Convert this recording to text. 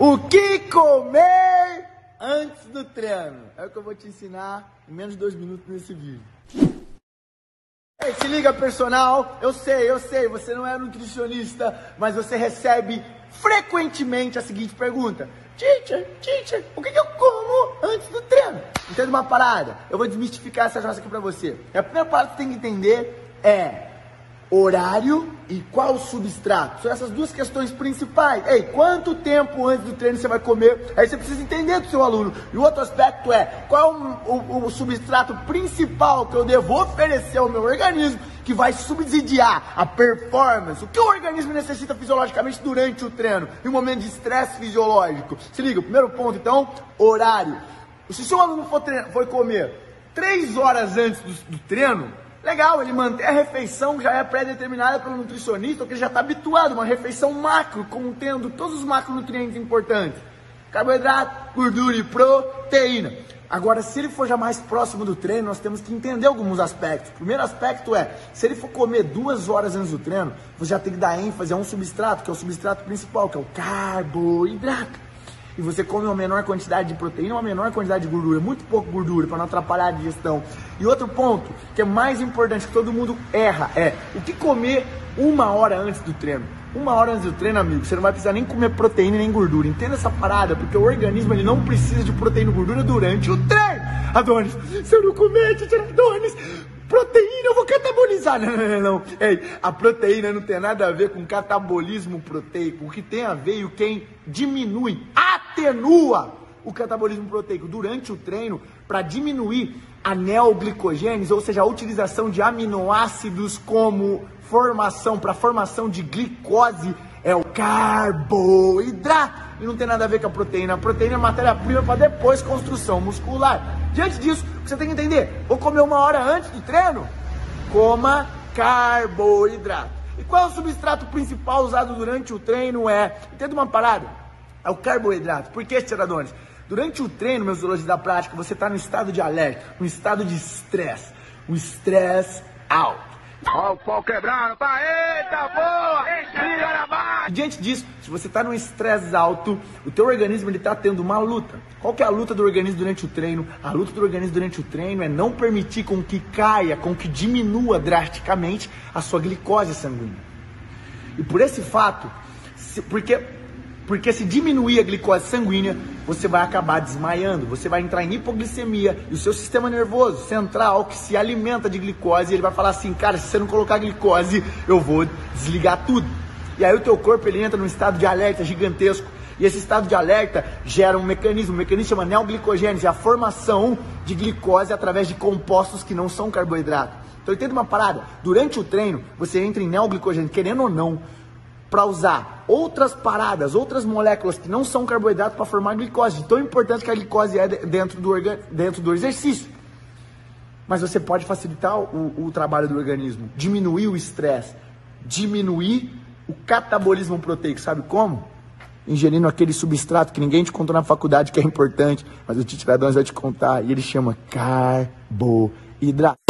O que comer antes do treino? É o que eu vou te ensinar em menos de dois minutos nesse vídeo. Ei, se liga, personal. Eu sei, eu sei, você não é nutricionista, mas você recebe frequentemente a seguinte pergunta: Teacher, teacher, o que, eu como antes do treino? Entende uma parada? Eu vou desmistificar essa jossa aqui pra você. A primeira parada que você tem que entender é horário e qual substrato. São essas duas questões principais. Ei, quanto tempo antes do treino você vai comer? Aí você precisa entender do seu aluno. E o outro aspecto é qual o, o, o substrato principal que eu devo oferecer ao meu organismo que vai subsidiar a performance, o que o organismo necessita fisiologicamente durante o treino, em um momento de estresse fisiológico. Se liga, primeiro ponto então, horário. Se o seu aluno for, treinar, for comer três horas antes do, do treino, Legal, ele mantém a refeição que já é pré-determinada pelo nutricionista, que ele já está habituado, uma refeição macro, contendo todos os macronutrientes importantes. Carboidrato, gordura e proteína. Agora, se ele for já mais próximo do treino, nós temos que entender alguns aspectos. O primeiro aspecto é, se ele for comer duas horas antes do treino, você já tem que dar ênfase a um substrato, que é o substrato principal, que é o carboidrato e você come uma menor quantidade de proteína, uma menor quantidade de gordura, muito pouco gordura para não atrapalhar a digestão. E outro ponto, que é mais importante, que todo mundo erra, é o que comer uma hora antes do treino. Uma hora antes do treino, amigo, você não vai precisar nem comer proteína nem gordura. Entenda essa parada, porque o organismo ele não precisa de proteína e gordura durante o treino. Adonis, se eu não comer, Adonis, proteína eu vou catabolizar. Não, não, não, não. Ei, a proteína não tem nada a ver com catabolismo proteico. O que tem a ver e o que diminui, atenua o catabolismo proteico durante o treino para diminuir a neoglicogênese, ou seja, a utilização de aminoácidos como formação para formação de glicose é o carboidrato e não tem nada a ver com a proteína. A proteína é matéria-prima para depois construção muscular. Diante disso, você tem que entender: vou comer uma hora antes do treino? Coma carboidrato. E qual é o substrato principal usado durante o treino? É, entenda uma parada, é o carboidrato. Por que, Tiradones? Durante o treino, meus zoologistas da prática, você está no estado de alerta, no estado de estresse, um estresse alto. Ó, o pau quebrando, eita, boa, liga na. Diante disso, se você está num estresse alto, o teu organismo está tendo uma luta. Qual que é a luta do organismo durante o treino? A luta do organismo durante o treino é não permitir com que caia, com que diminua drasticamente a sua glicose sanguínea. E por esse fato, se, porque porque se diminuir a glicose sanguínea, você vai acabar desmaiando, você vai entrar em hipoglicemia e o seu sistema nervoso central, que se alimenta de glicose, ele vai falar assim, cara, se você não colocar glicose, eu vou desligar tudo. E aí o teu corpo ele entra num estado de alerta gigantesco. E esse estado de alerta gera um mecanismo, um mecanismo chama neoglicogênese, a formação de glicose através de compostos que não são carboidrato. Então entenda uma parada, durante o treino, você entra em neoglicogênese, querendo ou não, para usar outras paradas, outras moléculas que não são carboidratos para formar glicose. Tão importante que a glicose é dentro do, dentro do exercício. Mas você pode facilitar o, o trabalho do organismo, diminuir o estresse, diminuir o catabolismo proteico. Sabe como? Ingerindo aquele substrato que ninguém te contou na faculdade que é importante, mas o Titiradões vai te contar, e ele chama carboidrato.